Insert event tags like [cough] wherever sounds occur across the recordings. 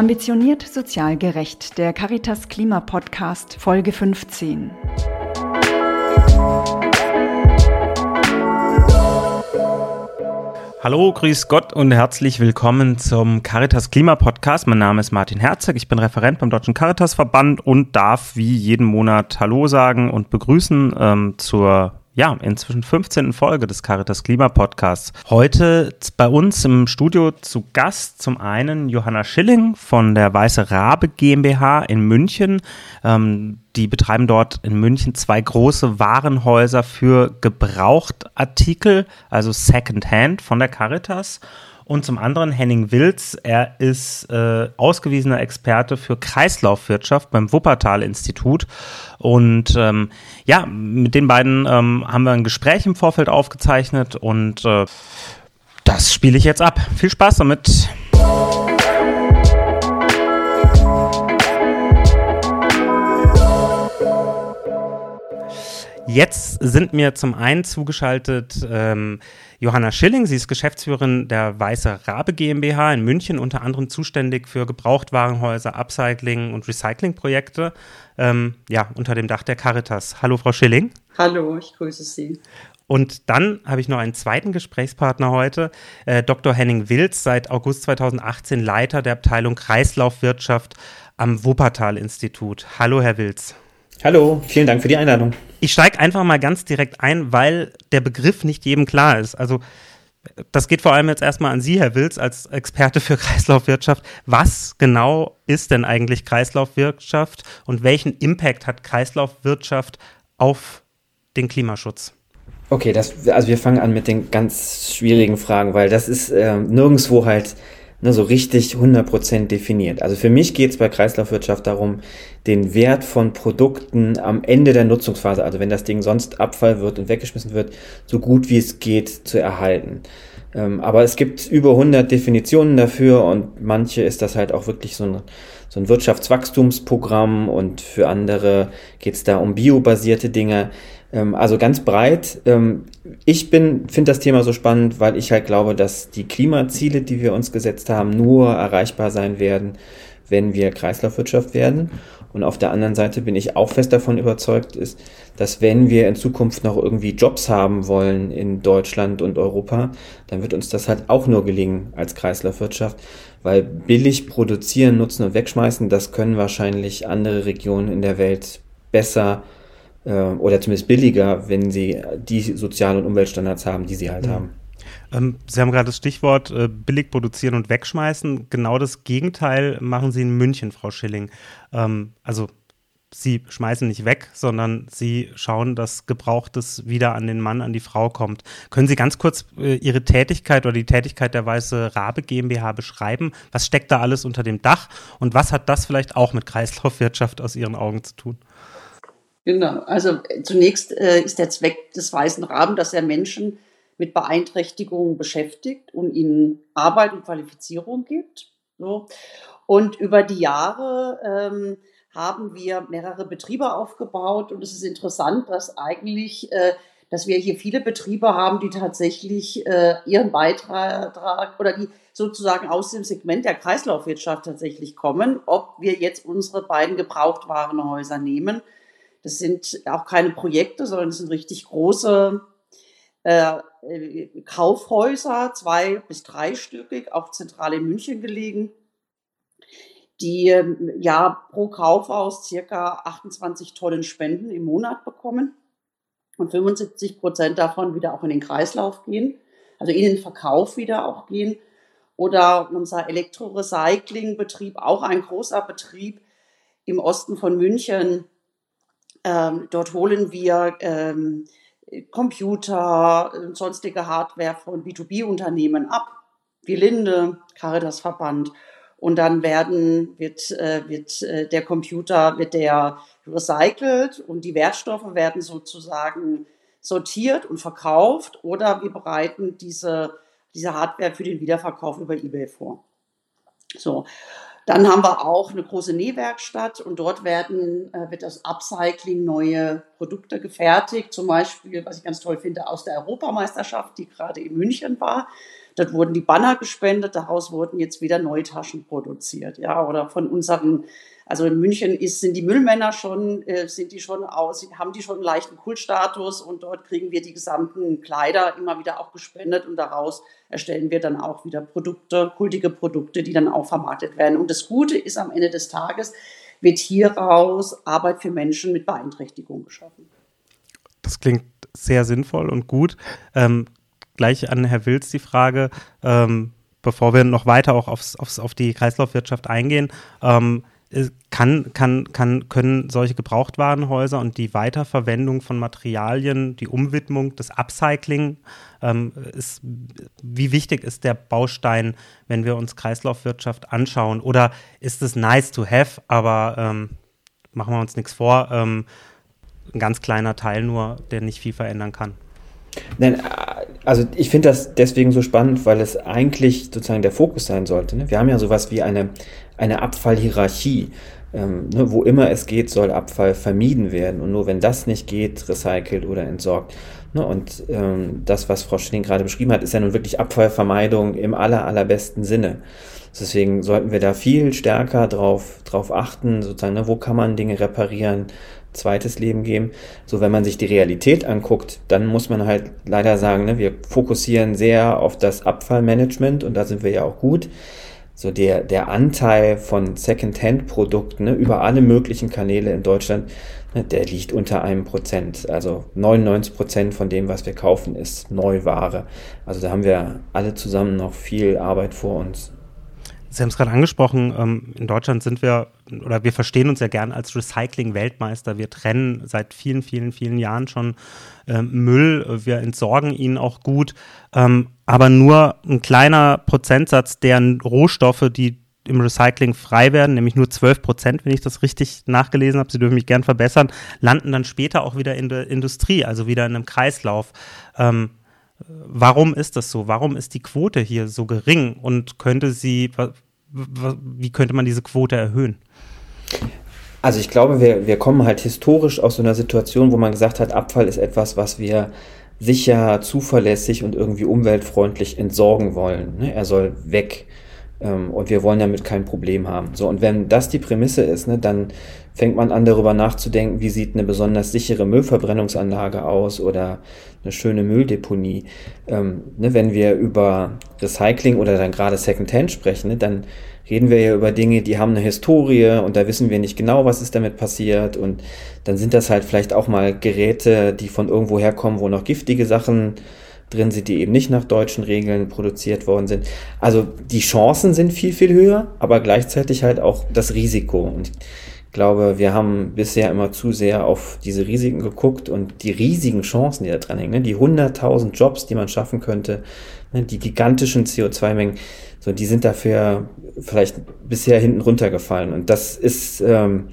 Ambitioniert sozial gerecht, der Caritas Klima Podcast, Folge 15. Hallo, grüß Gott und herzlich willkommen zum Caritas Klima Podcast. Mein Name ist Martin Herzog, ich bin Referent beim Deutschen Caritas Verband und darf wie jeden Monat Hallo sagen und begrüßen ähm, zur ja, inzwischen 15. Folge des Caritas Klima Podcasts. Heute bei uns im Studio zu Gast zum einen Johanna Schilling von der Weiße Rabe GmbH in München. Ähm, die betreiben dort in München zwei große Warenhäuser für Gebrauchtartikel, also Secondhand von der Caritas und zum anderen Henning Wilz. Er ist äh, ausgewiesener Experte für Kreislaufwirtschaft beim Wuppertal-Institut. Und ähm, ja, mit den beiden ähm, haben wir ein Gespräch im Vorfeld aufgezeichnet und äh, das spiele ich jetzt ab. Viel Spaß damit. Jetzt sind mir zum einen zugeschaltet ähm, Johanna Schilling. Sie ist Geschäftsführerin der Weiße Rabe GmbH in München, unter anderem zuständig für Gebrauchtwarenhäuser, Upcycling und Recyclingprojekte. Ähm, ja, unter dem Dach der Caritas. Hallo, Frau Schilling. Hallo, ich grüße Sie. Und dann habe ich noch einen zweiten Gesprächspartner heute, äh, Dr. Henning Wilz, seit August 2018 Leiter der Abteilung Kreislaufwirtschaft am Wuppertal-Institut. Hallo, Herr Wilz. Hallo, vielen Dank für die Einladung. Ich steige einfach mal ganz direkt ein, weil der Begriff nicht jedem klar ist. Also das geht vor allem jetzt erstmal an Sie, Herr Wilz, als Experte für [laughs] Kreislaufwirtschaft. Was genau ist denn eigentlich Kreislaufwirtschaft und welchen Impact hat Kreislaufwirtschaft auf den Klimaschutz? Okay, das, also wir fangen an mit den ganz schwierigen Fragen, weil das ist äh, nirgendwo halt ne, so richtig 100% definiert. Also für mich geht es bei Kreislaufwirtschaft darum, den Wert von Produkten am Ende der Nutzungsphase, also wenn das Ding sonst Abfall wird und weggeschmissen wird, so gut wie es geht zu erhalten. Ähm, aber es gibt über 100 Definitionen dafür und manche ist das halt auch wirklich so ein, so ein Wirtschaftswachstumsprogramm und für andere geht es da um biobasierte Dinge. Ähm, also ganz breit. Ähm, ich bin, finde das Thema so spannend, weil ich halt glaube, dass die Klimaziele, die wir uns gesetzt haben, nur erreichbar sein werden, wenn wir Kreislaufwirtschaft werden. Und auf der anderen Seite bin ich auch fest davon überzeugt, ist, dass wenn wir in Zukunft noch irgendwie Jobs haben wollen in Deutschland und Europa, dann wird uns das halt auch nur gelingen als Kreislaufwirtschaft, weil billig produzieren, nutzen und wegschmeißen, das können wahrscheinlich andere Regionen in der Welt besser oder zumindest billiger, wenn sie die Sozial- und Umweltstandards haben, die sie halt mhm. haben. Ähm, sie haben gerade das Stichwort äh, billig produzieren und wegschmeißen. Genau das Gegenteil machen Sie in München, Frau Schilling. Ähm, also Sie schmeißen nicht weg, sondern Sie schauen, dass Gebrauchtes wieder an den Mann, an die Frau kommt. Können Sie ganz kurz äh, Ihre Tätigkeit oder die Tätigkeit der Weiße Rabe GmbH beschreiben? Was steckt da alles unter dem Dach und was hat das vielleicht auch mit Kreislaufwirtschaft aus Ihren Augen zu tun? Genau, also äh, zunächst äh, ist der Zweck des Weißen Raben, dass er Menschen mit Beeinträchtigungen beschäftigt und ihnen Arbeit und Qualifizierung gibt. So. Und über die Jahre ähm, haben wir mehrere Betriebe aufgebaut und es ist interessant, dass eigentlich, äh, dass wir hier viele Betriebe haben, die tatsächlich äh, ihren Beitrag oder die sozusagen aus dem Segment der Kreislaufwirtschaft tatsächlich kommen, ob wir jetzt unsere beiden Gebrauchtwarenhäuser nehmen das sind auch keine Projekte, sondern das sind richtig große äh, Kaufhäuser, zwei bis dreistöckig, auch zentral in München gelegen, die ähm, ja pro Kaufhaus circa 28 Tonnen Spenden im Monat bekommen und 75 Prozent davon wieder auch in den Kreislauf gehen, also in den Verkauf wieder auch gehen. Oder unser Elektrorecyclingbetrieb, auch ein großer Betrieb im Osten von München, ähm, dort holen wir ähm, Computer und sonstige Hardware von B2B-Unternehmen ab, wie Linde, Caritas Verband. Und dann werden, wird, äh, wird äh, der Computer, wird der recycelt und die Wertstoffe werden sozusagen sortiert und verkauft oder wir bereiten diese, diese Hardware für den Wiederverkauf über eBay vor. So. Dann haben wir auch eine große Nähwerkstatt und dort werden, äh, wird das Upcycling neue Produkte gefertigt. Zum Beispiel, was ich ganz toll finde, aus der Europameisterschaft, die gerade in München war. Dort wurden die Banner gespendet, daraus wurden jetzt wieder neue Taschen produziert. Ja, oder von unseren also in München ist, sind die Müllmänner schon, äh, sind die schon aus, haben die schon einen leichten Kultstatus und dort kriegen wir die gesamten Kleider immer wieder auch gespendet und daraus erstellen wir dann auch wieder Produkte, kultige Produkte, die dann auch vermarktet werden. Und das Gute ist am Ende des Tages, wird hieraus Arbeit für Menschen mit Beeinträchtigung geschaffen. Das klingt sehr sinnvoll und gut. Ähm, gleich an Herr Wilz die Frage, ähm, bevor wir noch weiter auch aufs, aufs, auf die Kreislaufwirtschaft eingehen. Ähm, kann, kann, kann, können solche Gebrauchtwarenhäuser und die Weiterverwendung von Materialien, die Umwidmung, das Upcycling, ähm, ist, wie wichtig ist der Baustein, wenn wir uns Kreislaufwirtschaft anschauen? Oder ist es nice to have, aber ähm, machen wir uns nichts vor, ähm, ein ganz kleiner Teil nur, der nicht viel verändern kann? Nein, also ich finde das deswegen so spannend, weil es eigentlich sozusagen der Fokus sein sollte. Ne? Wir haben ja sowas wie eine, eine Abfallhierarchie. Ähm, ne, wo immer es geht, soll Abfall vermieden werden. Und nur wenn das nicht geht, recycelt oder entsorgt. Ne, und ähm, das, was Frau Schilling gerade beschrieben hat, ist ja nun wirklich Abfallvermeidung im aller, allerbesten Sinne. Deswegen sollten wir da viel stärker drauf, drauf achten, sozusagen, ne, wo kann man Dinge reparieren, zweites Leben geben. So, wenn man sich die Realität anguckt, dann muss man halt leider sagen, ne, wir fokussieren sehr auf das Abfallmanagement und da sind wir ja auch gut. So der, der Anteil von Second-Hand-Produkten ne, über alle möglichen Kanäle in Deutschland, ne, der liegt unter einem Prozent. Also 99 Prozent von dem, was wir kaufen, ist Neuware. Also da haben wir alle zusammen noch viel Arbeit vor uns. Sie haben es gerade angesprochen, ähm, in Deutschland sind wir, oder wir verstehen uns ja gern als Recycling-Weltmeister. Wir trennen seit vielen, vielen, vielen Jahren schon ähm, Müll, wir entsorgen ihn auch gut, ähm, aber nur ein kleiner Prozentsatz der Rohstoffe, die im Recycling frei werden, nämlich nur 12 Prozent, wenn ich das richtig nachgelesen habe, Sie dürfen mich gern verbessern, landen dann später auch wieder in der Industrie, also wieder in einem Kreislauf. Ähm, Warum ist das so? Warum ist die Quote hier so gering? Und könnte sie, wie könnte man diese Quote erhöhen? Also ich glaube, wir, wir kommen halt historisch aus so einer Situation, wo man gesagt hat, Abfall ist etwas, was wir sicher, zuverlässig und irgendwie umweltfreundlich entsorgen wollen. Ne? Er soll weg. Ähm, und wir wollen damit kein Problem haben. So, und wenn das die Prämisse ist, ne, dann fängt man an, darüber nachzudenken, wie sieht eine besonders sichere Müllverbrennungsanlage aus oder eine schöne Mülldeponie. Ähm, ne, wenn wir über Recycling oder dann gerade Secondhand sprechen, ne, dann reden wir ja über Dinge, die haben eine Historie und da wissen wir nicht genau, was ist damit passiert und dann sind das halt vielleicht auch mal Geräte, die von irgendwo herkommen, wo noch giftige Sachen drin sind, die eben nicht nach deutschen Regeln produziert worden sind. Also die Chancen sind viel, viel höher, aber gleichzeitig halt auch das Risiko. Und glaube, wir haben bisher immer zu sehr auf diese Risiken geguckt und die riesigen Chancen, die da dran hängen, ne? die 100.000 Jobs, die man schaffen könnte, ne? die gigantischen CO2-Mengen, so, die sind dafür vielleicht bisher hinten runtergefallen. Und das ist, ähm,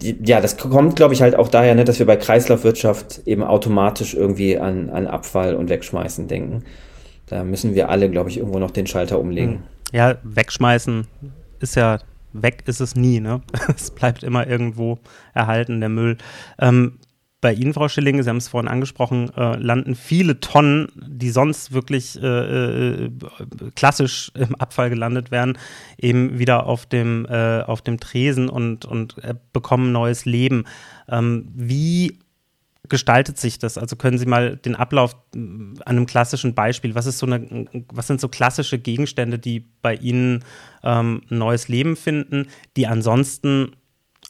ja, das kommt, glaube ich, halt auch daher, ne, dass wir bei Kreislaufwirtschaft eben automatisch irgendwie an, an Abfall und Wegschmeißen denken. Da müssen wir alle, glaube ich, irgendwo noch den Schalter umlegen. Hm. Ja, wegschmeißen ist ja, weg ist es nie, ne? [laughs] es bleibt immer irgendwo erhalten, der Müll. Ähm, bei Ihnen, Frau Schilling, Sie haben es vorhin angesprochen, äh, landen viele Tonnen, die sonst wirklich äh, äh, klassisch im Abfall gelandet wären, eben wieder auf dem, äh, auf dem Tresen und, und äh, bekommen neues Leben. Ähm, wie gestaltet sich das? Also können Sie mal den Ablauf äh, an einem klassischen Beispiel, was ist so eine, was sind so klassische Gegenstände, die bei Ihnen ähm, ein neues Leben finden, die ansonsten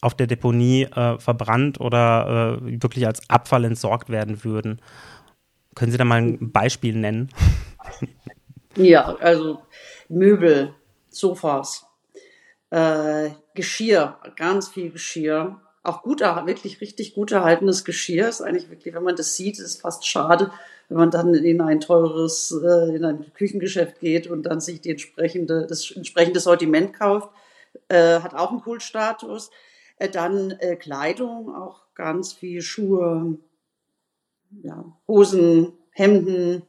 auf der Deponie äh, verbrannt oder äh, wirklich als Abfall entsorgt werden würden. Können Sie da mal ein Beispiel nennen? [laughs] Ja, also Möbel, Sofas, äh, Geschirr, ganz viel Geschirr, auch gut, wirklich richtig gut erhaltenes Geschirr ist eigentlich wirklich, wenn man das sieht, ist es fast schade, wenn man dann in ein teures, äh, in ein Küchengeschäft geht und dann sich die entsprechende, das entsprechende Sortiment kauft, äh, hat auch einen Kultstatus. Äh, dann äh, Kleidung, auch ganz viel Schuhe, ja, Hosen, Hemden,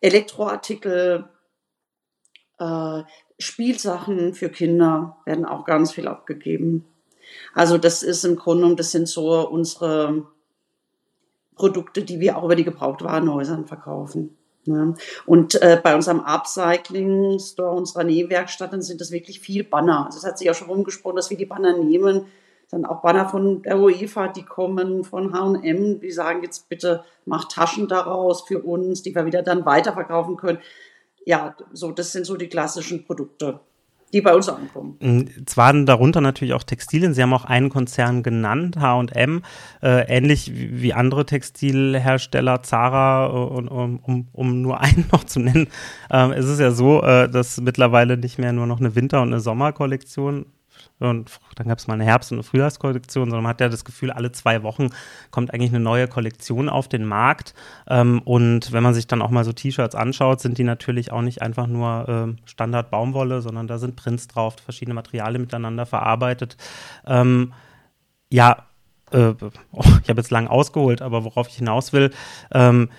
Elektroartikel, Äh, Spielsachen für Kinder werden auch ganz viel abgegeben. Also das ist im Grunde, das sind so unsere Produkte, die wir auch über die Gebrauchtwarenhäusern verkaufen. Ne? Und äh, bei unserem Upcycling-Store, unserer Nähwerkstatt, dann sind das wirklich viel Banner. Also es hat sich auch schon rumgesprochen, dass wir die Banner nehmen. Dann auch Banner von der UEFA, die kommen, von H&M, die sagen jetzt bitte, macht Taschen daraus für uns, die wir wieder dann weiterverkaufen können. Ja, so, das sind so die klassischen Produkte die bei uns ankommen. Mm, es waren darunter natürlich auch Textilien. Sie haben auch einen Konzern genannt, H&M, äh, ähnlich wie andere Textilhersteller, Zara, äh, um, um, um, nur [laughs] einen noch zu nennen. Äh, es ist ja so, äh, dass mittlerweile nicht mehr nur noch eine Winter- und eine Sommerkollektion und dann gab es mal eine Herbst- und eine Frühjahrskollektion, sondern man hat ja das Gefühl, alle zwei Wochen kommt eigentlich eine neue Kollektion auf den Markt. Ähm, und wenn man sich dann auch mal so T-Shirts anschaut, sind die natürlich auch nicht einfach nur äh, Standard Baumwolle, sondern da sind Prints drauf, verschiedene Materialien miteinander verarbeitet. Ähm, ja, äh, oh, [laughs] ich habe jetzt lang ausgeholt, aber worauf ich hinaus will, ähm,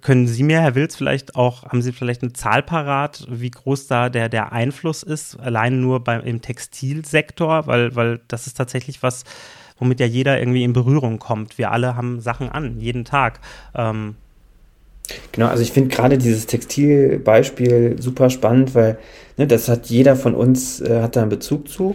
können Sie mir, Herr Wilz, vielleicht auch, haben Sie vielleicht eine Zahl parat, wie groß da der, der Einfluss ist, allein nur beim, im Textilsektor, weil, weil das ist tatsächlich was, womit ja jeder irgendwie in Berührung kommt. Wir alle haben Sachen an, jeden Tag. Ähm Genau, also ich finde gerade dieses Textilbeispiel super spannend, weil ne, das hat jeder von uns, äh, hat da einen Bezug zu.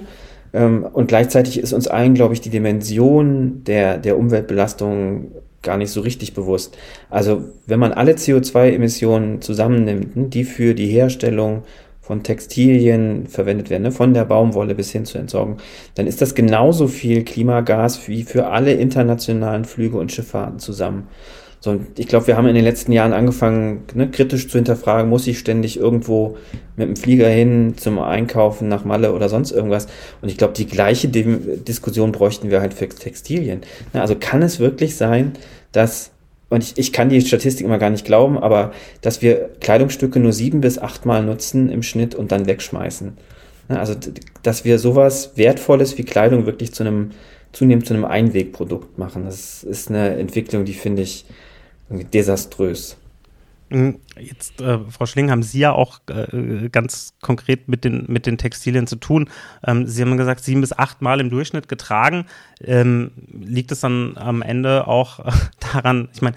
Ähm, und gleichzeitig ist uns allen, glaube ich, die Dimension der, der Umweltbelastung gar nicht so richtig bewusst. Also wenn man alle CO2-Emissionen zusammennimmt, ne, die für die Herstellung von Textilien verwendet werden, ne, von der Baumwolle bis hin zur Entsorgung, dann ist das genauso viel Klimagas wie für alle internationalen Flüge und Schifffahrten zusammen. So, ich glaube, wir haben in den letzten Jahren angefangen, ne, kritisch zu hinterfragen, muss ich ständig irgendwo mit dem Flieger hin zum Einkaufen nach Malle oder sonst irgendwas. Und ich glaube, die gleiche Di Diskussion bräuchten wir halt für Textilien. Ne, also kann es wirklich sein, dass, und ich, ich kann die Statistik immer gar nicht glauben, aber dass wir Kleidungsstücke nur sieben bis achtmal nutzen im Schnitt und dann wegschmeißen. Ne, also, dass wir sowas Wertvolles wie Kleidung wirklich zu einem zunehmend zu einem Einwegprodukt machen. Das ist eine Entwicklung, die finde ich desaströs. Jetzt, äh, Frau Schling, haben Sie ja auch äh, ganz konkret mit den, mit den Textilien zu tun. Ähm, Sie haben gesagt, sieben bis acht Mal im Durchschnitt getragen. Ähm, liegt es dann am Ende auch äh, [laughs] daran, ich meine,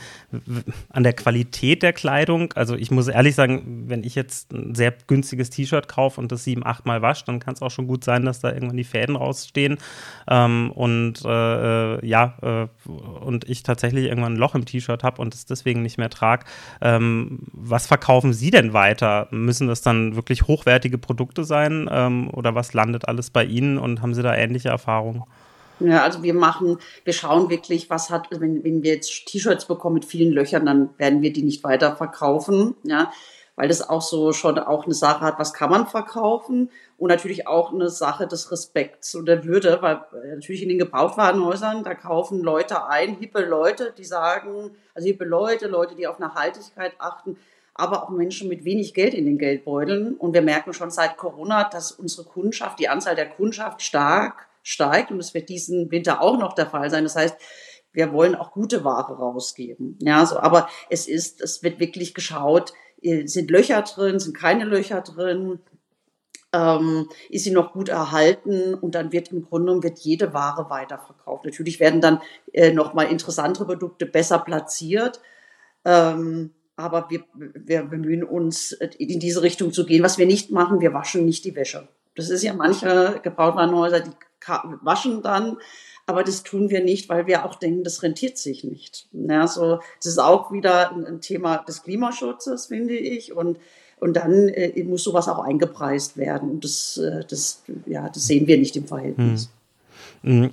an der Qualität der Kleidung? Also ich muss ehrlich sagen, wenn ich jetzt ein sehr günstiges T-Shirt kaufe und das sieben, acht Mal wasche, dann kann es auch schon gut sein, dass da irgendwann die Fäden rausstehen. Ähm, und äh, äh, ja, äh, und ich tatsächlich irgendwann ein Loch im T-Shirt habe und es deswegen nicht mehr trage. Was verkaufen Sie denn weiter? Müssen das dann wirklich hochwertige Produkte sein ähm, oder was landet alles bei Ihnen und haben Sie da ähnliche Erfahrungen? Ja, also wir machen, wir schauen wirklich, was hat, wenn, wenn wir jetzt T-Shirts bekommen mit vielen Löchern, dann werden wir die nicht weiter verkaufen, ja, weil das auch so schon auch eine Sache hat, was kann man verkaufen und natürlich auch eine Sache des Respekts und der Würde, weil äh, natürlich in den Gebrauchtwarenhäusern, da kaufen Leute ein, hippe Leute, die sagen, also hippe Leute, Leute, die auf Nachhaltigkeit achten, aber auch Menschen mit wenig Geld in den Geldbeuteln. Und wir merken schon seit Corona, dass unsere Kundschaft, die Anzahl der Kundschaft stark steigt und es wird diesen Winter auch noch der Fall sein. Das heißt, wir wollen auch gute Ware rausgeben. Ja, so, aber es ist, es wird wirklich geschaut, äh, sind Löcher drin, sind keine Löcher drin, ähm, ist sie noch gut erhalten und dann wird im Grunde wird jede Ware weiterverkauft. Natürlich werden dann äh, nochmal interessantere Produkte besser platziert, ähm, aber wir, wir bemühen uns, in diese Richtung zu gehen. Was wir nicht machen, wir waschen nicht die Wäsche. Das ist ja manche Gebrauchtwarenhäuser, die waschen dann, aber das tun wir nicht, weil wir auch denken, das rentiert sich nicht. Ja, so, das ist auch wieder ein, Thema des Klimaschutzes, finde ich. Und und dann äh, muss sowas auch eingepreist werden. Und das, äh, das, ja, das sehen wir nicht im Verhältnis. Hm.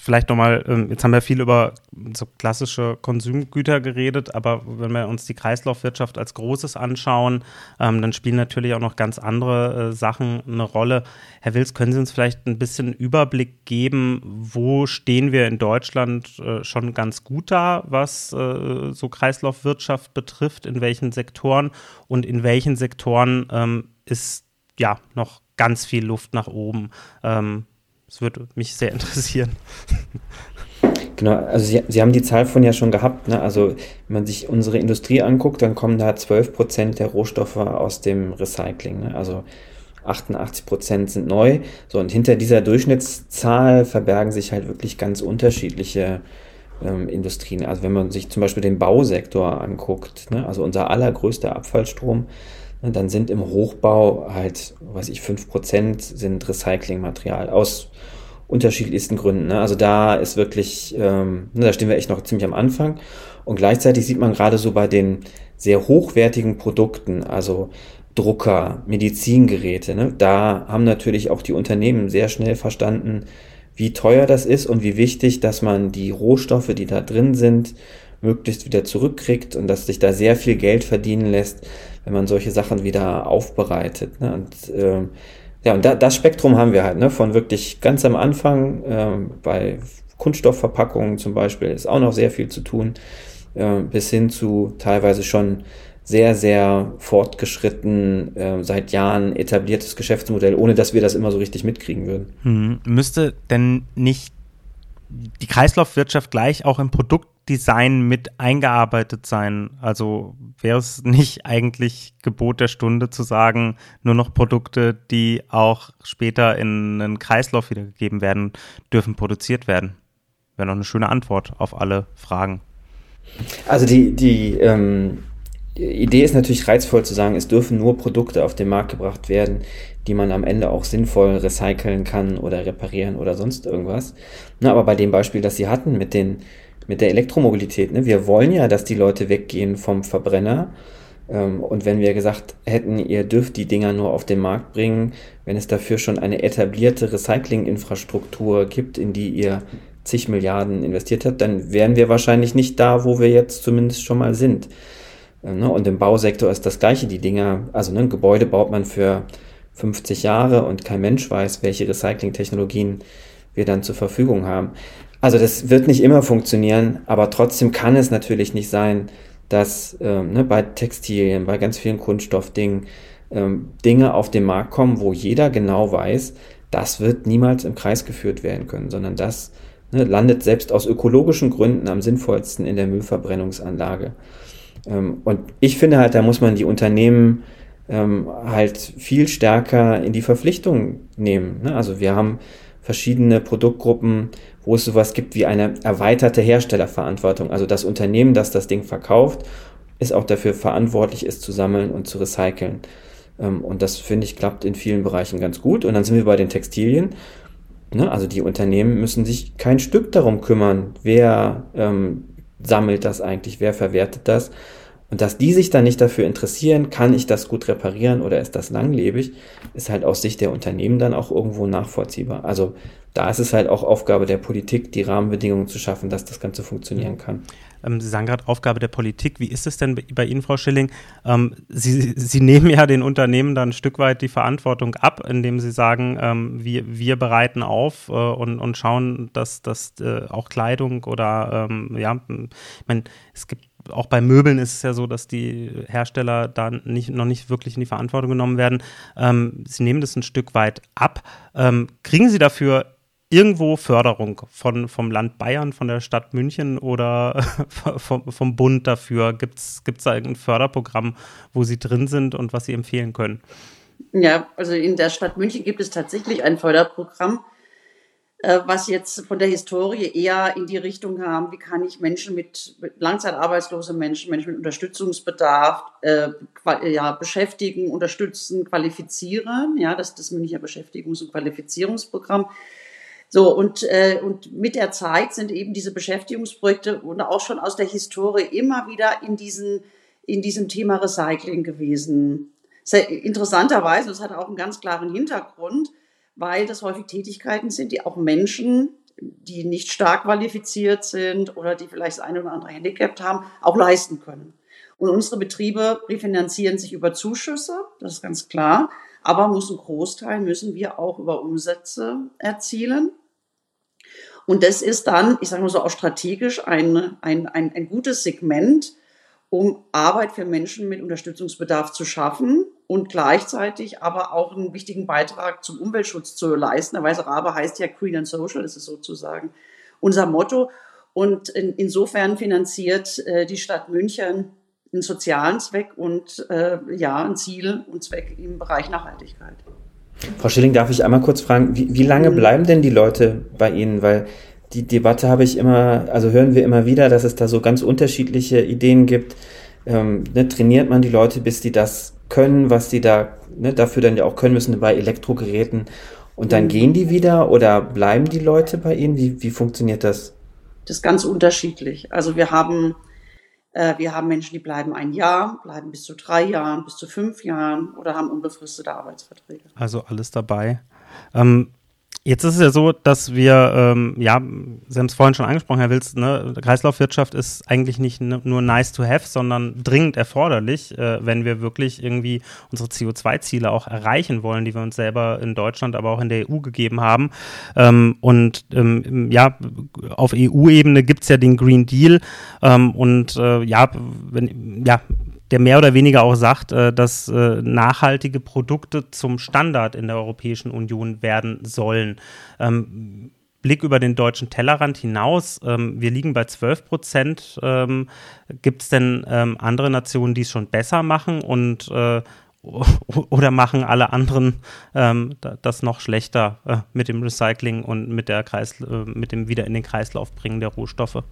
Vielleicht nochmal, ähm, jetzt haben wir viel über so klassische Konsumgüter geredet, aber wenn wir uns die Kreislaufwirtschaft als Großes anschauen, ähm, dann spielen natürlich auch noch ganz andere äh, Sachen eine Rolle. Herr Wils, können Sie uns vielleicht ein bisschen Überblick geben, wo stehen wir in Deutschland äh, schon ganz gut da, was äh, so Kreislaufwirtschaft betrifft, in welchen Sektoren und in welchen Sektoren ähm, ist ja noch ganz viel Luft nach oben. Das würde mich sehr interessieren. Genau, also Sie, Sie haben die Zahl von ja schon gehabt. Ne? Also wenn man sich unsere Industrie anguckt, dann kommen da 12 Prozent der Rohstoffe aus dem Recycling. Ne? Also 88 Prozent sind neu. So, und hinter dieser Durchschnittszahl verbergen sich halt wirklich ganz unterschiedliche ähm, Industrien. Also wenn man sich zum Beispiel den Bausektor anguckt, ne? also unser allergrößter Abfallstrom? Dann sind im Hochbau halt, weiß ich, 5 Prozent sind Recyclingmaterial aus unterschiedlichsten Gründen. Ne? Also da ist wirklich, ähm, ne, da stehen wir echt noch ziemlich am Anfang. Und gleichzeitig sieht man gerade so bei den sehr hochwertigen Produkten, also Drucker, Medizingeräte, ne? da haben natürlich auch die Unternehmen sehr schnell verstanden, wie teuer das ist und wie wichtig, dass man die Rohstoffe, die da drin sind, möglichst wieder zurückkriegt und dass sich da sehr viel Geld verdienen lässt, wenn man solche Sachen wieder aufbereitet. Ne? Und äh, ja, und da, das Spektrum haben wir halt, ne, von wirklich ganz am Anfang, äh, bei Kunststoffverpackungen zum Beispiel ist auch noch sehr viel zu tun, äh, bis hin zu teilweise schon sehr, sehr fortgeschritten, äh, seit Jahren etabliertes Geschäftsmodell, ohne dass wir das immer so richtig mitkriegen würden. Hm. Müsste denn nicht die Kreislaufwirtschaft gleich auch im Produktdesign mit eingearbeitet sein? Also wäre es nicht eigentlich Gebot der Stunde zu sagen, nur noch Produkte, die auch später in einen Kreislauf wiedergegeben werden, dürfen produziert werden? Wäre noch eine schöne Antwort auf alle Fragen. Also die, die, ähm, Idee ist natürlich reizvoll zu sagen, es dürfen nur Produkte auf den Markt gebracht werden, die man am Ende auch sinnvoll recyceln kann oder reparieren oder sonst irgendwas. Na, aber bei dem Beispiel, das Sie hatten mit, den, mit der Elektromobilität, ne, wir wollen ja, dass die Leute weggehen vom Verbrenner. Ähm, und wenn wir gesagt hätten, ihr dürft die Dinger nur auf den Markt bringen, wenn es dafür schon eine etablierte Recyclinginfrastruktur gibt, in die ihr zig Milliarden investiert habt, dann wären wir wahrscheinlich nicht da, wo wir jetzt zumindest schon mal sind. Ähm, ne, und im Bausektor ist das gleiche. Die Dinger, also ne, ein Gebäude baut man für 50 Jahre und kein Mensch weiß, welche Recyclingtechnologien wir dann zur Verfügung haben. Also das wird nicht immer funktionieren, aber trotzdem kann es natürlich nicht sein, dass ähm, ne, bei Textilien, bei ganz vielen Kunststoffdingen ähm, Dinge auf den Markt kommen, wo jeder genau weiß, das wird niemals im Kreis geführt werden können, sondern das ne, landet selbst aus ökologischen Gründen am sinnvollsten in der Müllverbrennungsanlage. Ähm, und ich finde halt, da muss man die Unternehmen ähm, halt viel stärker in die Verpflichtung nehmen. Ne? Also wir haben verschiedene Produktgruppen, wo es sowas gibt wie eine erweiterte Herstellerverantwortung. Also das Unternehmen, das das Ding verkauft, ist auch dafür verantwortlich, es zu sammeln und zu recyceln. Ähm, und das finde ich klappt in vielen Bereichen ganz gut. Und dann sind wir bei den Textilien. Ne? Also die Unternehmen müssen sich kein Stück darum kümmern, wer ähm, sammelt das eigentlich, wer verwertet das, und dass die sich dann nicht dafür interessieren, kann ich das gut reparieren oder ist das langlebig, ist halt aus Sicht der Unternehmen dann auch irgendwo nachvollziehbar. Also da ist es halt auch Aufgabe der Politik, die Rahmenbedingungen zu schaffen, dass das Ganze funktionieren kann. Ähm, Sie sagen gerade Aufgabe der Politik. Wie ist es denn bei Ihnen, Frau Schilling? Ähm, Sie, Sie nehmen ja den Unternehmen dann ein Stück weit die Verantwortung ab, indem Sie sagen, ähm, wir, wir bereiten auf äh, und, und schauen, dass, dass äh, auch Kleidung oder ähm, ja, ich meine, es gibt auch bei Möbeln ist es ja so, dass die Hersteller da nicht, noch nicht wirklich in die Verantwortung genommen werden. Ähm, sie nehmen das ein Stück weit ab. Ähm, kriegen Sie dafür irgendwo Förderung von, vom Land Bayern, von der Stadt München oder [laughs] vom, vom Bund dafür? Gibt es da irgendein Förderprogramm, wo Sie drin sind und was Sie empfehlen können? Ja, also in der Stadt München gibt es tatsächlich ein Förderprogramm äh, was jetzt von der Historie eher in die Richtung kam, wie kann ich Menschen mit, mit langzeitarbeitslose Menschen, Menschen mit Unterstützungsbedarf äh, ja, beschäftigen, unterstützen, qualifizieren. Ja, das ist das Münchner Beschäftigungs- und Qualifizierungsprogramm. So, und, äh, und mit der Zeit sind eben diese Beschäftigungsprojekte und auch schon aus der Historie immer wieder in, diesen, in diesem Thema Recycling gewesen. Sehr interessanterweise, das hat auch einen ganz klaren Hintergrund, weil das häufig Tätigkeiten sind, die auch Menschen, die nicht stark qualifiziert sind oder die vielleicht das eine oder andere Handicap haben, auch leisten können. Und unsere Betriebe refinanzieren sich über Zuschüsse, das ist ganz klar, aber muss ein Großteil müssen wir auch über Umsätze erzielen. Und das ist dann, ich sage mal so auch strategisch, ein, ein, ein, ein gutes Segment, um Arbeit für Menschen mit Unterstützungsbedarf zu schaffen und gleichzeitig aber auch einen wichtigen Beitrag zum Umweltschutz zu leisten. Weiße Rabe heißt ja Green and Social, ist sozusagen unser Motto. Und in, insofern finanziert äh, die Stadt München einen sozialen Zweck und äh, ja, ein Ziel und Zweck im Bereich Nachhaltigkeit. Frau Schilling, darf ich einmal kurz fragen, wie, wie lange mhm. bleiben denn die Leute bei Ihnen? Weil die Debatte habe ich immer, also hören wir immer wieder, dass es da so ganz unterschiedliche Ideen gibt. Ähm, ne, trainiert man die Leute, bis die das können, was die da ne, dafür dann ja auch können müssen bei Elektrogeräten und dann mhm. gehen die wieder oder bleiben die Leute bei Ihnen? Wie, wie funktioniert das? Das ist ganz unterschiedlich. Also wir haben wir haben Menschen, die bleiben ein Jahr, bleiben bis zu drei Jahren, bis zu fünf Jahren oder haben unbefristete Arbeitsverträge. Also alles dabei. Ähm, Jetzt ist es ja so, dass wir, ähm, ja, Sie haben es vorhin schon angesprochen, Herr Wilz, ne, Kreislaufwirtschaft ist eigentlich nicht nur nice to have, sondern dringend erforderlich, äh, wenn wir wirklich irgendwie unsere CO2-Ziele auch erreichen wollen, die wir uns selber in Deutschland, aber auch in der EU gegeben haben. Ähm, und ähm, ja, auf EU-Ebene gibt es ja den Green Deal ähm, und äh, ja, wenn, ja, der mehr oder weniger auch sagt, äh, dass äh, nachhaltige Produkte zum Standard in der Europäischen Union werden sollen. Ähm, Blick über den deutschen Tellerrand hinaus, ähm, wir liegen bei 12 Prozent. Ähm, Gibt es denn ähm, andere Nationen, die es schon besser machen und äh, [laughs] oder machen alle anderen ähm, das noch schlechter äh, mit dem Recycling und mit, der Kreis, äh, mit dem wieder in den Kreislauf bringen der Rohstoffe?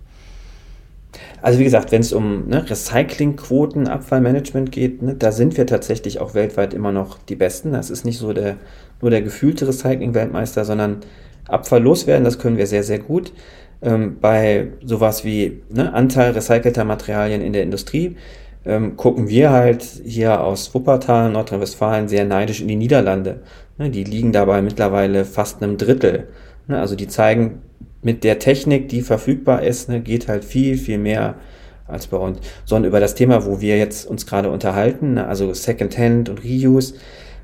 Also wie gesagt, wenn es um ne, Recyclingquoten, Abfallmanagement geht, ne, da sind wir tatsächlich auch weltweit immer noch die Besten. Das ist nicht so der, nur der gefühlte Recycling-Weltmeister, sondern Abfall loswerden, das können wir sehr, sehr gut. Ähm, bei sowas wie ne, Anteil recycelter Materialien in der Industrie ähm, gucken wir halt hier aus Wuppertal, Nordrhein-Westfalen sehr neidisch in die Niederlande. Ne, die liegen dabei mittlerweile fast einem Drittel. Ne, also die zeigen mit der Technik, die verfügbar ist, ne, geht halt viel, viel mehr als bei uns. Sondern über das Thema, wo wir jetzt uns gerade unterhalten, ne, also Secondhand und Reuse,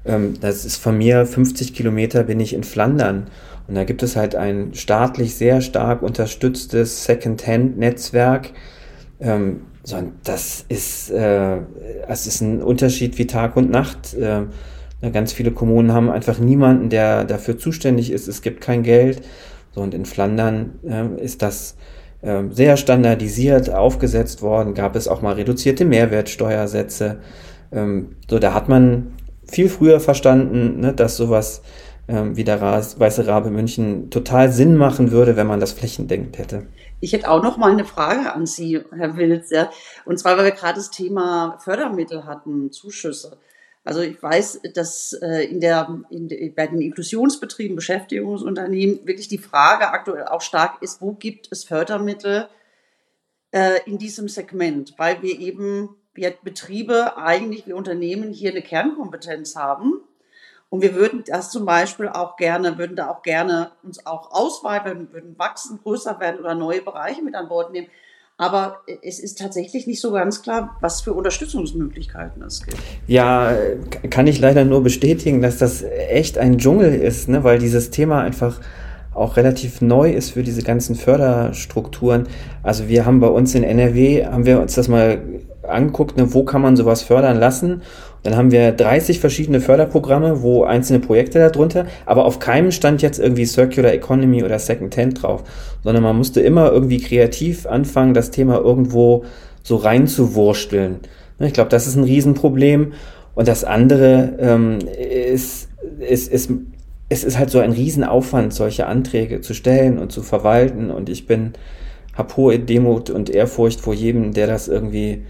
ähm, das ist von mir 50 Kilometer bin ich in Flandern. Und da gibt es halt ein staatlich sehr stark unterstütztes Secondhand-Netzwerk. Ähm, so, das ist, äh, das ist ein Unterschied wie Tag und Nacht. Äh, ganz viele Kommunen haben einfach niemanden, der dafür zuständig ist. Es gibt kein Geld. So, und in Flandern äh, ist das äh, sehr standardisiert aufgesetzt worden, gab es auch mal reduzierte Mehrwertsteuersätze. Ähm, so, da hat man viel früher verstanden, ne, dass sowas ähm, wie der Weiße Rabe München total Sinn machen würde, wenn man das flächendeckend hätte. Ich hätte auch noch mal eine Frage an Sie, Herr Wilz. Ja. Und zwar, weil wir gerade das Thema Fördermittel hatten, Zuschüsse. Also ich weiß, dass äh, in der, in bei den Inklusionsbetrieben, Beschäftigungsunternehmen wirklich die Frage aktuell auch stark ist, wo gibt es Fördermittel äh, in diesem Segment, weil wir eben, wir Betriebe eigentlich, wir Unternehmen hier eine Kernkompetenz haben. Und wir würden das zum Beispiel auch gerne, würden da auch gerne uns auch ausweiten, würden wachsen, größer werden oder neue Bereiche mit an Bord nehmen. Aber es ist tatsächlich nicht so ganz klar, was für Unterstützungsmöglichkeiten es gibt. Ja, kann ich leider nur bestätigen, dass das echt ein Dschungel ist, ne? weil dieses Thema einfach auch relativ neu ist für diese ganzen Förderstrukturen. Also wir haben bei uns in NRW, haben wir uns das mal angeguckt, ne, wo kann man sowas fördern lassen. Dann haben wir 30 verschiedene Förderprogramme, wo einzelne Projekte darunter, aber auf keinem stand jetzt irgendwie Circular Economy oder Second Hand drauf, sondern man musste immer irgendwie kreativ anfangen, das Thema irgendwo so reinzuwursteln. Ich glaube, das ist ein Riesenproblem. Und das andere ähm, ist, ist, ist, es ist halt so ein Riesenaufwand, solche Anträge zu stellen und zu verwalten. Und ich bin, habe hohe Demut und Ehrfurcht vor jedem, der das irgendwie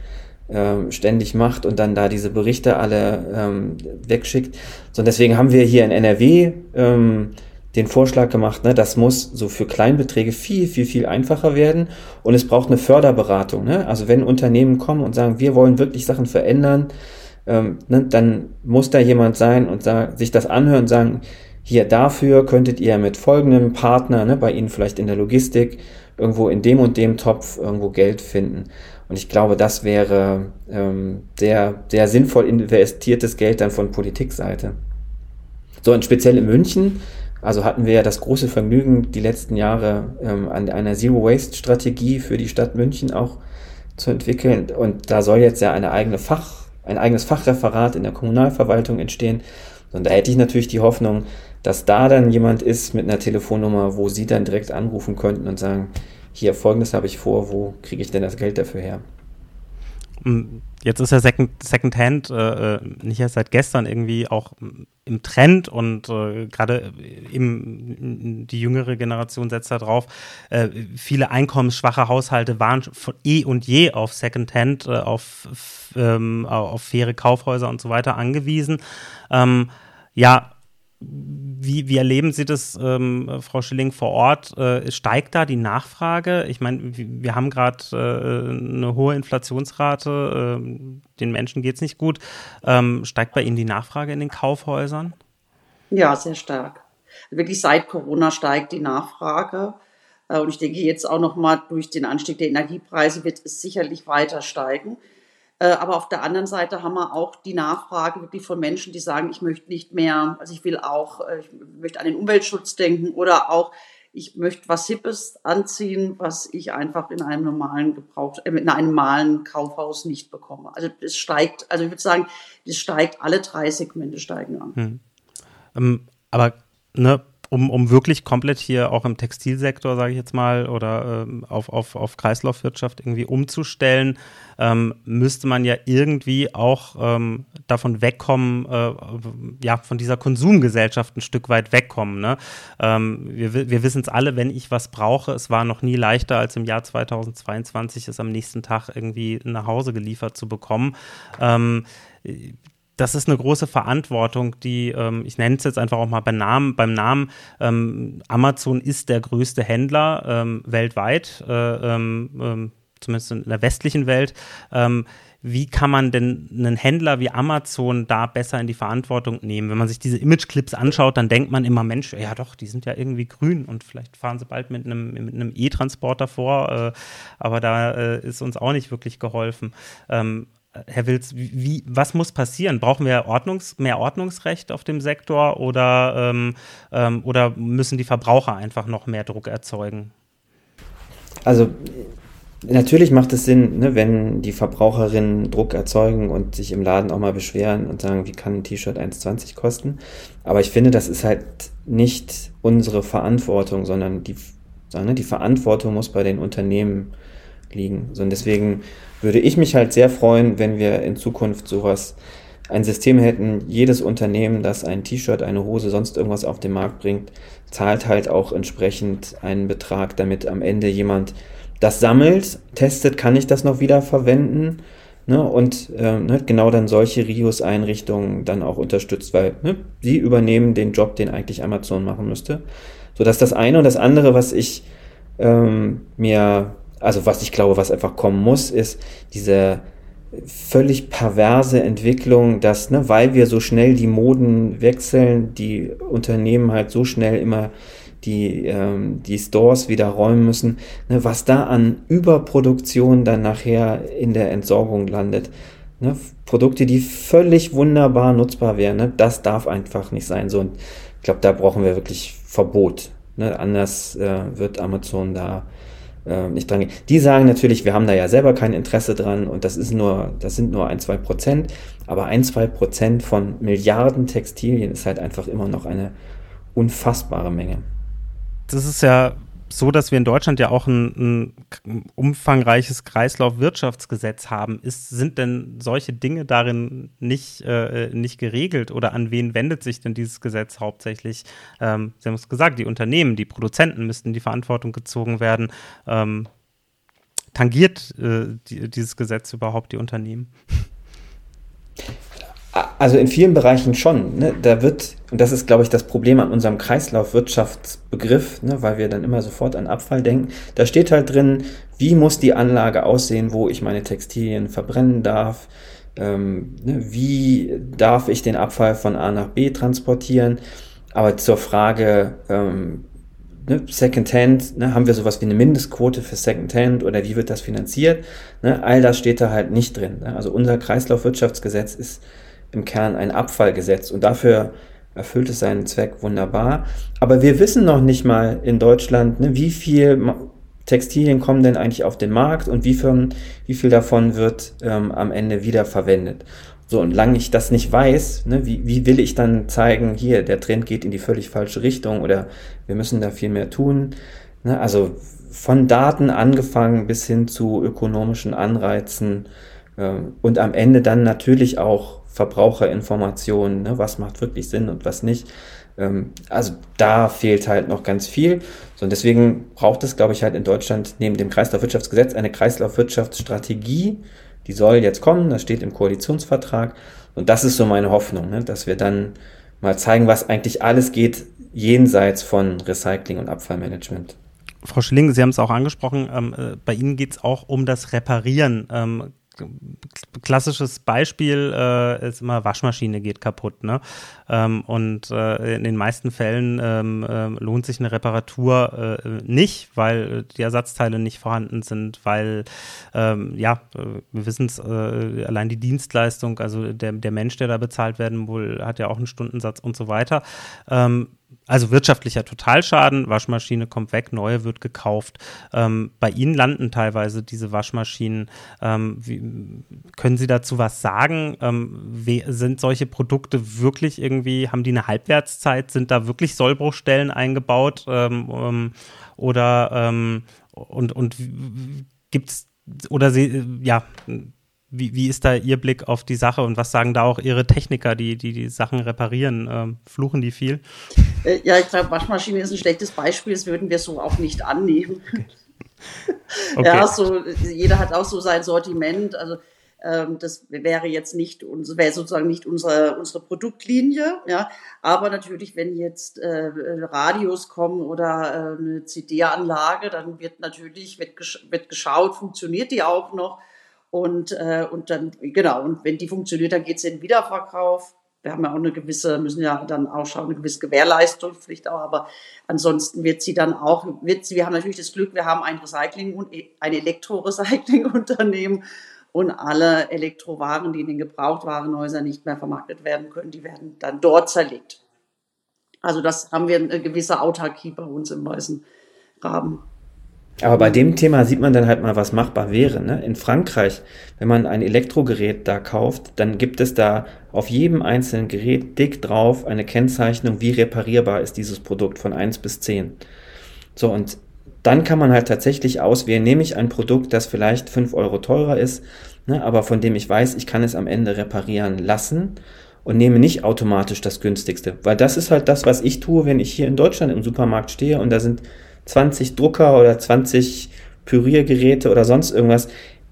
ähm, ständig macht und dann da diese Berichte alle ähm, wegschickt. So, und deswegen haben wir hier in NRW ähm, den Vorschlag gemacht, ne, das muss so für Kleinbeträge viel, viel, viel einfacher werden und es braucht eine Förderberatung. Ne? Also wenn Unternehmen kommen und sagen, wir wollen wirklich Sachen verändern, ähm, ne, dann muss da jemand sein und da, sich das anhören und sagen, hier dafür könntet ihr mit folgendem Partner, ne, bei Ihnen vielleicht in der Logistik, irgendwo in dem und dem Topf irgendwo Geld finden. Und ich glaube, das wäre ähm, sehr, sehr sinnvoll investiertes Geld dann von Politikseite. So, und speziell in München, also hatten wir ja das große Vergnügen, die letzten Jahre ähm, an einer Zero-Waste-Strategie für die Stadt München auch zu entwickeln. Und da soll jetzt ja eine eigene Fach, ein eigenes Fachreferat in der Kommunalverwaltung entstehen. Und da hätte ich natürlich die Hoffnung, dass da dann jemand ist mit einer Telefonnummer, wo Sie dann direkt anrufen könnten und sagen, hier folgendes habe ich vor, wo kriege ich denn das Geld dafür her? Hm, jetzt ist ja Second, Secondhand äh, äh, nicht erst seit gestern irgendwie auch im Trend und äh, gerade die jüngere Generation setzt da drauf. Äh, viele einkommensschwache Haushalte waren von eh und je auf Secondhand, äh, auf, ähm, auf faire Kaufhäuser und so weiter angewiesen. Ähm, ja, wie, wie erleben Sie das, ähm, Frau Schilling, vor Ort? Äh, steigt da die Nachfrage? Ich meine, wir haben gerade äh, eine hohe Inflationsrate, äh, den Menschen geht es nicht gut. Ähm, steigt bei Ihnen die Nachfrage in den Kaufhäusern? Ja, sehr stark. Wirklich seit Corona steigt die Nachfrage. Äh, und ich denke, jetzt auch nochmal durch den Anstieg der Energiepreise wird es sicherlich weiter steigen. Äh, aber auf der anderen Seite haben wir auch die Nachfrage wirklich von Menschen, die sagen, ich möchte nicht mehr, also ich will auch, äh, ich möchte an den Umweltschutz denken oder auch, ich möchte was Hippes anziehen, was ich einfach in einem normalen Gebrauch, äh, in einem normalen Kaufhaus nicht bekomme. Also es steigt, also ich würde sagen, es steigt, alle drei Segmente steigen an. Hm. Ähm, aber ne, um, um wirklich komplett hier auch im Textilsektor, sage ich jetzt mal, oder ähm, auf, auf, auf Kreislaufwirtschaft irgendwie umzustellen, ähm, müsste man ja irgendwie auch ähm, davon wegkommen, äh, ja, von dieser Konsumgesellschaft ein Stück weit wegkommen. Ne? Ähm, wir wir wissen es alle, wenn ich was brauche, es war noch nie leichter als im Jahr 2022, es am nächsten Tag irgendwie nach Hause geliefert zu bekommen ähm, das ist eine große Verantwortung, die, ähm, ich nenne es jetzt einfach auch mal beim Namen, beim Namen, ähm, Amazon ist der größte Händler ähm, weltweit, äh, ähm, ähm, zumindest in der westlichen Welt. Ähm, wie kann man denn einen Händler wie Amazon da besser in die Verantwortung nehmen? Wenn man sich diese Imageclips anschaut, dann denkt man immer, Mensch, ja doch, die sind ja irgendwie grün und vielleicht fahren sie bald mit einem E-Transporter vor, äh, aber da äh, ist uns auch nicht wirklich geholfen. Herr Wilz, wie, was muss passieren? Brauchen wir Ordnungs-, mehr Ordnungsrecht auf dem Sektor oder, ähm, ähm, oder müssen die Verbraucher einfach noch mehr Druck erzeugen? Also natürlich macht es Sinn, ne, wenn die Verbraucherinnen Druck erzeugen und sich im Laden auch mal beschweren und sagen, wie kann ein T-Shirt 1,20 kosten. Aber ich finde, das ist halt nicht unsere Verantwortung, sondern die, ne, die Verantwortung muss bei den Unternehmen liegen. So, und deswegen würde ich mich halt sehr freuen, wenn wir in Zukunft sowas, ein System hätten, jedes Unternehmen, das ein T-Shirt, eine Hose, sonst irgendwas auf den Markt bringt, zahlt halt auch entsprechend einen Betrag, damit am Ende jemand das sammelt, testet, kann ich das noch wieder verwenden ne, und äh, ne, genau dann solche Rios-Einrichtungen dann auch unterstützt, weil ne, sie übernehmen den Job, den eigentlich Amazon machen müsste. So dass das eine und das andere, was ich ähm, mir also was ich glaube, was einfach kommen muss, ist diese völlig perverse Entwicklung, dass, ne, weil wir so schnell die Moden wechseln, die Unternehmen halt so schnell immer die, ähm, die Stores wieder räumen müssen, ne, was da an Überproduktion dann nachher in der Entsorgung landet. Ne, Produkte, die völlig wunderbar nutzbar wären, ne, das darf einfach nicht sein. So, und ich glaube, da brauchen wir wirklich Verbot. Ne, anders äh, wird Amazon da äh, nicht dran gehen. Die sagen natürlich, wir haben da ja selber kein Interesse dran und das ist nur, das sind nur ein, zwei Prozent, aber ein, zwei Prozent von Milliarden Textilien ist halt einfach immer noch eine unfassbare Menge. Das ist ja so, dass wir in Deutschland ja auch ein, ein umfangreiches Kreislaufwirtschaftsgesetz haben. Ist, sind denn solche Dinge darin nicht, äh, nicht geregelt oder an wen wendet sich denn dieses Gesetz hauptsächlich? Ähm, Sie haben es gesagt, die Unternehmen, die Produzenten müssten die Verantwortung gezogen werden. Ähm, tangiert äh, die, dieses Gesetz überhaupt die Unternehmen? Also in vielen Bereichen schon. Ne? Da wird, und das ist, glaube ich, das Problem an unserem Kreislaufwirtschaftsbegriff, ne? weil wir dann immer sofort an Abfall denken. Da steht halt drin, wie muss die Anlage aussehen, wo ich meine Textilien verbrennen darf, ähm, ne? wie darf ich den Abfall von A nach B transportieren. Aber zur Frage, ähm, ne, Secondhand, ne, haben wir sowas wie eine Mindestquote für Secondhand oder wie wird das finanziert? Ne, all das steht da halt nicht drin. Ne? Also unser Kreislaufwirtschaftsgesetz ist im Kern ein Abfallgesetz und dafür erfüllt es seinen Zweck wunderbar. Aber wir wissen noch nicht mal in Deutschland, ne, wie viel Textilien kommen denn eigentlich auf den Markt und wie viel, wie viel davon wird ähm, am Ende wiederverwendet. So, und lange ich das nicht weiß, ne, wie, wie will ich dann zeigen, hier, der Trend geht in die völlig falsche Richtung oder wir müssen da viel mehr tun. Ne, also von Daten angefangen bis hin zu ökonomischen Anreizen äh, und am Ende dann natürlich auch Verbraucherinformationen, ne, was macht wirklich Sinn und was nicht. Ähm, also da fehlt halt noch ganz viel. So, und deswegen braucht es, glaube ich, halt in Deutschland neben dem Kreislaufwirtschaftsgesetz eine Kreislaufwirtschaftsstrategie. Die soll jetzt kommen, das steht im Koalitionsvertrag. Und das ist so meine Hoffnung, ne, dass wir dann mal zeigen, was eigentlich alles geht jenseits von Recycling und Abfallmanagement. Frau Schilling, Sie haben es auch angesprochen, ähm, äh, bei Ihnen geht es auch um das Reparieren. Ähm, klassisches Beispiel äh, ist immer Waschmaschine geht kaputt, ne? Ähm, und äh, in den meisten Fällen ähm, äh, lohnt sich eine Reparatur äh, nicht, weil die Ersatzteile nicht vorhanden sind, weil ähm, ja, äh, wir wissen es, äh, allein die Dienstleistung, also der, der Mensch, der da bezahlt werden will, hat ja auch einen Stundensatz und so weiter. Ähm, also wirtschaftlicher Totalschaden, Waschmaschine kommt weg, neue wird gekauft. Ähm, bei Ihnen landen teilweise diese Waschmaschinen. Ähm, wie, können Sie dazu was sagen? Sind solche Produkte wirklich irgendwie, haben die eine Halbwertszeit? Sind da wirklich Sollbruchstellen eingebaut? Ähm, ähm, oder ähm, und, und gibt es oder Sie, ja, wie, wie ist da Ihr Blick auf die Sache und was sagen da auch Ihre Techniker, die die, die Sachen reparieren? Ähm, fluchen die viel? Äh, ja, ich glaube, Waschmaschine ist ein schlechtes Beispiel, das würden wir so auch nicht annehmen. Okay. [laughs] Okay. Ja, so, jeder hat auch so sein Sortiment. Also das wäre jetzt nicht, wäre sozusagen nicht unsere, unsere Produktlinie. Ja, aber natürlich, wenn jetzt äh, Radios kommen oder äh, eine CD-Anlage, dann wird natürlich wird, gesch wird geschaut, funktioniert die auch noch? Und, äh, und dann, genau, und wenn die funktioniert, dann geht es in den Wiederverkauf. Wir haben ja auch eine gewisse, müssen ja dann auch schauen, eine gewisse Gewährleistungspflicht auch, aber ansonsten wird sie dann auch, wird sie, wir haben natürlich das Glück, wir haben ein Recycling und ein Elektrorecycling-Unternehmen und alle Elektrowaren, die in den Gebrauchtwarenhäusern nicht mehr vermarktet werden können, die werden dann dort zerlegt. Also das haben wir eine gewisse Autarkie bei uns im Weißen Raben. Aber bei dem Thema sieht man dann halt mal, was machbar wäre. Ne? In Frankreich, wenn man ein Elektrogerät da kauft, dann gibt es da auf jedem einzelnen Gerät dick drauf eine Kennzeichnung, wie reparierbar ist dieses Produkt von 1 bis 10. So, und dann kann man halt tatsächlich auswählen, nehme ich ein Produkt, das vielleicht 5 Euro teurer ist, ne, aber von dem ich weiß, ich kann es am Ende reparieren lassen und nehme nicht automatisch das günstigste. Weil das ist halt das, was ich tue, wenn ich hier in Deutschland im Supermarkt stehe und da sind 20 Drucker oder 20 Püriergeräte oder sonst irgendwas.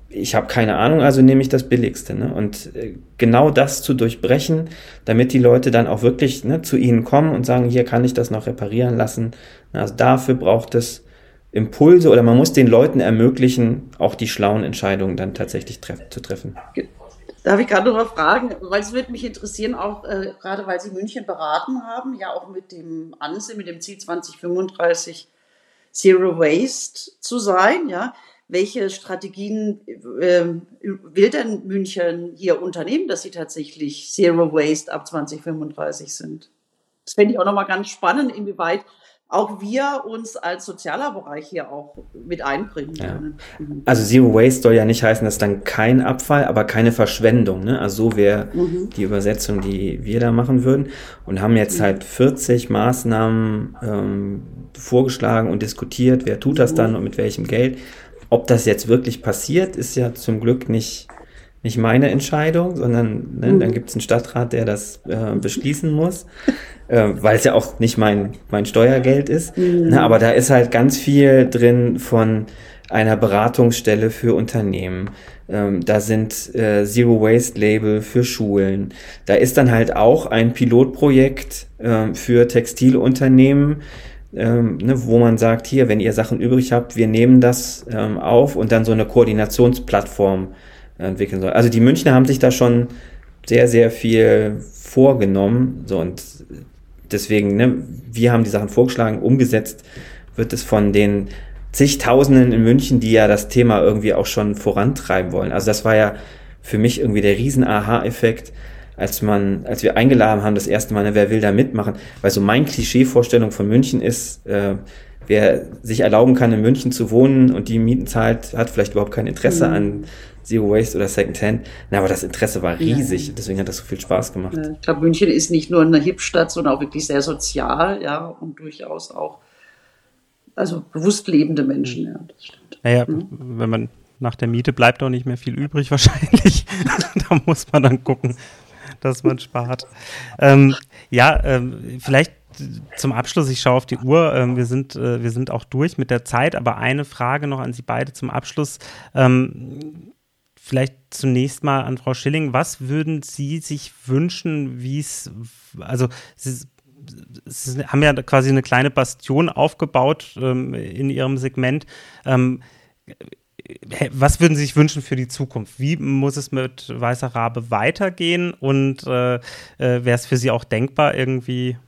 Ich habe keine Ahnung, also nehme ich das Billigste. Ne? Und äh, genau das zu durchbrechen, damit die Leute dann auch wirklich ne, zu ihnen kommen und sagen, hier kann ich das noch reparieren lassen. Also dafür braucht es Impulse oder man muss den Leuten ermöglichen, auch die schlauen Entscheidungen dann tatsächlich treff zu treffen. Darf ich gerade noch mal fragen, weil es würde mich interessieren, auch äh, gerade weil Sie München beraten haben, ja auch mit dem ANSE, mit dem Ziel 2035 Zero Waste zu sein, ja. Welche Strategien äh, will denn München hier unternehmen, dass sie tatsächlich Zero Waste ab 2035 sind? Das fände ich auch nochmal ganz spannend, inwieweit auch wir uns als sozialer Bereich hier auch mit einbringen können. Ja. Also Zero Waste soll ja nicht heißen, dass dann kein Abfall, aber keine Verschwendung. Ne? Also so wäre mhm. die Übersetzung, die wir da machen würden. Und haben jetzt mhm. halt 40 Maßnahmen ähm, vorgeschlagen und diskutiert, wer tut das dann mhm. und mit welchem Geld. Ob das jetzt wirklich passiert, ist ja zum Glück nicht nicht meine Entscheidung, sondern ne, dann mhm. gibt es einen Stadtrat, der das äh, beschließen muss, äh, weil es ja auch nicht mein, mein Steuergeld ist. Mhm. Na, aber da ist halt ganz viel drin von einer Beratungsstelle für Unternehmen. Ähm, da sind äh, Zero Waste Label für Schulen. Da ist dann halt auch ein Pilotprojekt äh, für Textilunternehmen, ähm, ne, wo man sagt, hier, wenn ihr Sachen übrig habt, wir nehmen das ähm, auf und dann so eine Koordinationsplattform entwickeln soll. Also die Münchner haben sich da schon sehr, sehr viel vorgenommen. So und deswegen, ne, wir haben die Sachen vorgeschlagen, umgesetzt wird es von den zigtausenden in München, die ja das Thema irgendwie auch schon vorantreiben wollen. Also das war ja für mich irgendwie der riesen Aha-Effekt, als man, als wir eingeladen haben, das erste Mal, ne, wer will da mitmachen? Weil so mein Klischee-Vorstellung von München ist, äh, wer sich erlauben kann, in München zu wohnen und die Mieten zahlt, hat vielleicht überhaupt kein Interesse mhm. an Zero Waste oder Second Hand. Na, aber das Interesse war riesig, ja. deswegen hat das so viel Spaß gemacht. Ich glaube, München ist nicht nur eine Hipstadt, sondern auch wirklich sehr sozial, ja, und durchaus auch Also bewusst lebende Menschen, ja, das stimmt. Naja, mhm. wenn man nach der Miete bleibt auch nicht mehr viel übrig wahrscheinlich. [laughs] da muss man dann gucken, dass man spart. Ähm, ja, ähm, vielleicht zum Abschluss, ich schaue auf die Uhr, ähm, wir, sind, äh, wir sind auch durch mit der Zeit, aber eine Frage noch an Sie beide zum Abschluss. Ähm, vielleicht zunächst mal an Frau Schilling, was würden Sie sich wünschen, wie es, also Sie, Sie haben ja quasi eine kleine Bastion aufgebaut ähm, in Ihrem Segment. Was würden Sie sich wünschen für die Zukunft? Wie muss es mit Weißer Rabe weitergehen? Und äh, äh, wäre es für Sie auch denkbar, irgendwie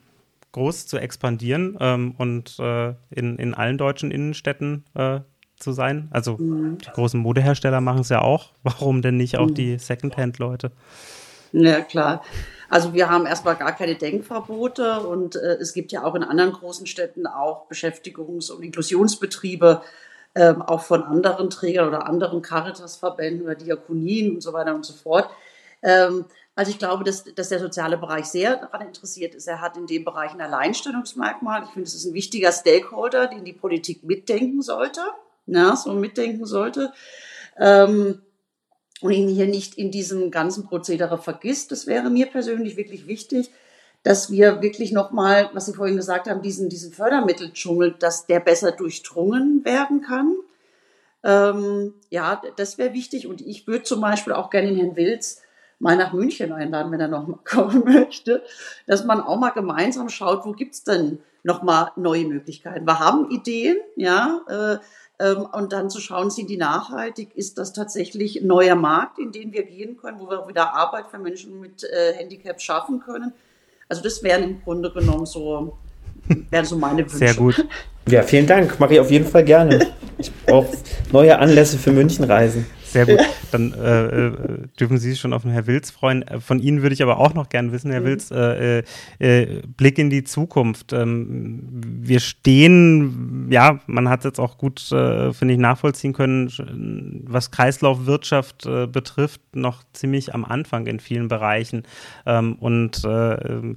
groß zu expandieren ähm, und äh, in, in allen deutschen Innenstädten äh, zu sein? Also mhm. die großen Modehersteller machen es ja auch. [laughs] Warum denn nicht auch mhm. die Secondhand-Leute? Ja, klar. Also wir haben erstmal gar keine Denkverbote und äh, es gibt ja auch in anderen großen Städten auch Beschäftigungs- und Inklusionsbetriebe, ähm, auch von anderen Trägern oder anderen Caritas-Verbänden oder Diakonien und so weiter und so fort. Ähm, also ich glaube, dass, dass der soziale Bereich sehr daran interessiert ist. Er hat in dem Bereich ein Alleinstellungsmerkmal. Ich finde, es ist ein wichtiger Stakeholder, den die Politik mitdenken sollte, ja, so mitdenken sollte. Ähm, und ihn hier nicht in diesem ganzen Prozedere vergisst. Das wäre mir persönlich wirklich wichtig dass wir wirklich nochmal, was Sie vorhin gesagt haben, diesen, diesen Fördermitteldschungel, dass der besser durchdrungen werden kann. Ähm, ja, das wäre wichtig. Und ich würde zum Beispiel auch gerne den Herrn Wilz mal nach München einladen, wenn er noch mal [laughs] kommen möchte, dass man auch mal gemeinsam schaut, wo gibt's denn noch mal neue Möglichkeiten. Wir haben Ideen, ja, äh, ähm, und dann zu schauen, sind die nachhaltig? Ist das tatsächlich ein neuer Markt, in den wir gehen können, wo wir wieder Arbeit für Menschen mit äh, Handicap schaffen können? Also das wären im Grunde genommen so, wären so meine Wünsche. Sehr gut. Ja, vielen Dank. Mache ich auf jeden Fall gerne. Ich brauche neue Anlässe für Münchenreisen. Sehr gut. Dann äh, äh, dürfen Sie sich schon auf den Herr Wilz freuen. Äh, von Ihnen würde ich aber auch noch gerne wissen, Herr mhm. Wilz, äh, äh, Blick in die Zukunft. Ähm, wir stehen, ja, man hat es jetzt auch gut, finde ich, nachvollziehen können, was Kreislaufwirtschaft betrifft, noch ziemlich am Anfang in vielen Bereichen. Ähm, und ähm,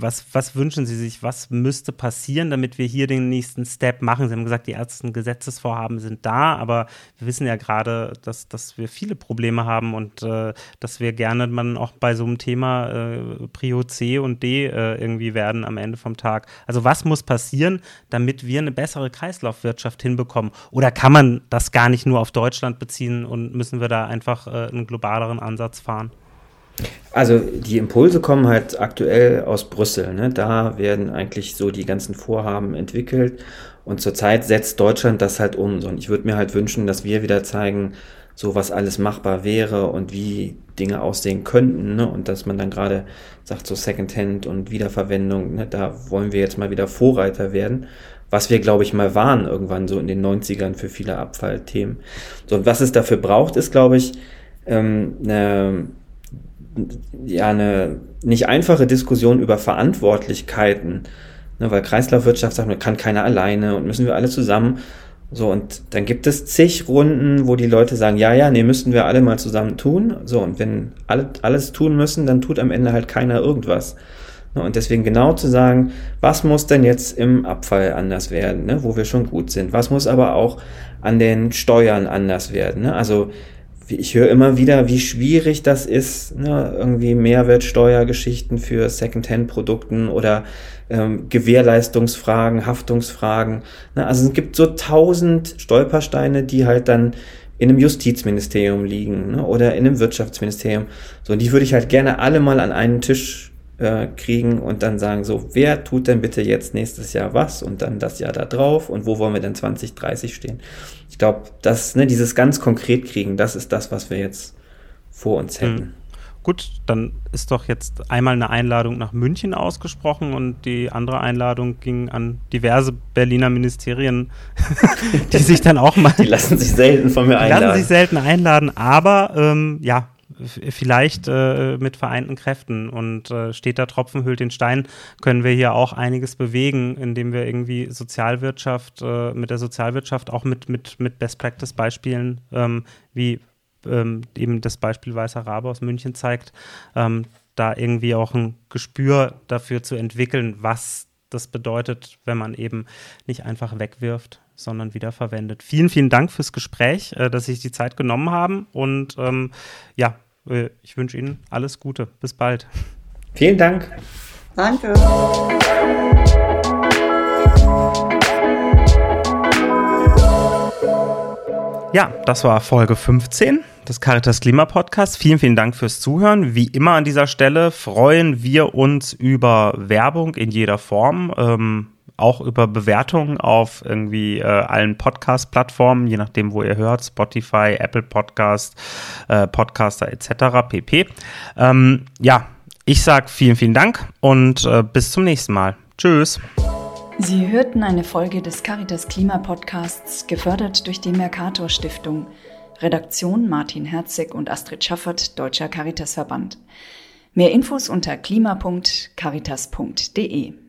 was, was wünschen Sie sich? Was müsste passieren, damit wir hier den nächsten Step machen? Sie haben gesagt, die ersten Gesetzesvorhaben sind da, aber wir wissen ja gerade, dass, dass wir viele Probleme haben und äh, dass wir gerne man auch bei so einem Thema äh, Prio C und D äh, irgendwie werden am Ende vom Tag. Also was muss passieren, damit wir eine bessere Kreislaufwirtschaft hinbekommen? Oder kann man das gar nicht nur auf Deutschland beziehen und müssen wir da einfach äh, einen globaleren Ansatz fahren? Also die Impulse kommen halt aktuell aus Brüssel. Ne? Da werden eigentlich so die ganzen Vorhaben entwickelt und zurzeit setzt Deutschland das halt um. Und ich würde mir halt wünschen, dass wir wieder zeigen, so was alles machbar wäre und wie Dinge aussehen könnten. Ne? Und dass man dann gerade sagt, so Secondhand und Wiederverwendung, ne? da wollen wir jetzt mal wieder Vorreiter werden. Was wir, glaube ich, mal waren irgendwann so in den 90ern für viele Abfallthemen. So, und was es dafür braucht, ist, glaube ich, ähm, eine ja eine nicht einfache Diskussion über Verantwortlichkeiten, ne, weil Kreislaufwirtschaft sagt, man kann keiner alleine und müssen wir alle zusammen. So, und dann gibt es zig Runden, wo die Leute sagen, ja, ja, nee, müssten wir alle mal zusammen tun. So, und wenn alle alles tun müssen, dann tut am Ende halt keiner irgendwas. Ne, und deswegen genau zu sagen, was muss denn jetzt im Abfall anders werden, ne, wo wir schon gut sind? Was muss aber auch an den Steuern anders werden? Ne? Also ich höre immer wieder, wie schwierig das ist, ne? irgendwie Mehrwertsteuergeschichten für Secondhand-Produkten oder ähm, Gewährleistungsfragen, Haftungsfragen. Ne? Also es gibt so tausend Stolpersteine, die halt dann in einem Justizministerium liegen ne? oder in einem Wirtschaftsministerium. So, und die würde ich halt gerne alle mal an einen Tisch äh, kriegen und dann sagen, so, wer tut denn bitte jetzt nächstes Jahr was und dann das Jahr da drauf und wo wollen wir denn 2030 stehen? Ich glaube, das, ne, dieses ganz konkret kriegen, das ist das, was wir jetzt vor uns hätten. Mhm. Gut, dann ist doch jetzt einmal eine Einladung nach München ausgesprochen und die andere Einladung ging an diverse Berliner Ministerien, [laughs] die sich dann auch mal. Die lassen sich selten von mir einladen. Die lassen sich selten einladen, aber ähm, ja, vielleicht äh, mit vereinten Kräften und äh, steht da Tropfen hüllt den Stein, können wir hier auch einiges bewegen, indem wir irgendwie Sozialwirtschaft, äh, mit der Sozialwirtschaft auch mit, mit, mit Best-Practice-Beispielen ähm, wie ähm, eben das Beispiel Weißer Rabe aus München zeigt, ähm, da irgendwie auch ein Gespür dafür zu entwickeln, was das bedeutet, wenn man eben nicht einfach wegwirft, sondern wieder verwendet. Vielen, vielen Dank fürs Gespräch, äh, dass Sie sich die Zeit genommen haben. Und ähm, ja, ich wünsche Ihnen alles Gute. Bis bald. Vielen Dank. Danke. Ja, das war Folge 15 des Caritas Klima Podcasts. Vielen, vielen Dank fürs Zuhören. Wie immer an dieser Stelle freuen wir uns über Werbung in jeder Form. Ähm, auch über Bewertungen auf irgendwie äh, allen Podcast-Plattformen, je nachdem, wo ihr hört, Spotify, Apple Podcast, äh, Podcaster etc. pp. Ähm, ja, ich sage vielen, vielen Dank und äh, bis zum nächsten Mal. Tschüss. Sie hörten eine Folge des Caritas Klima Podcasts, gefördert durch die Mercator Stiftung. Redaktion Martin Herzig und Astrid Schaffert, Deutscher Caritasverband. Mehr Infos unter klima.caritas.de.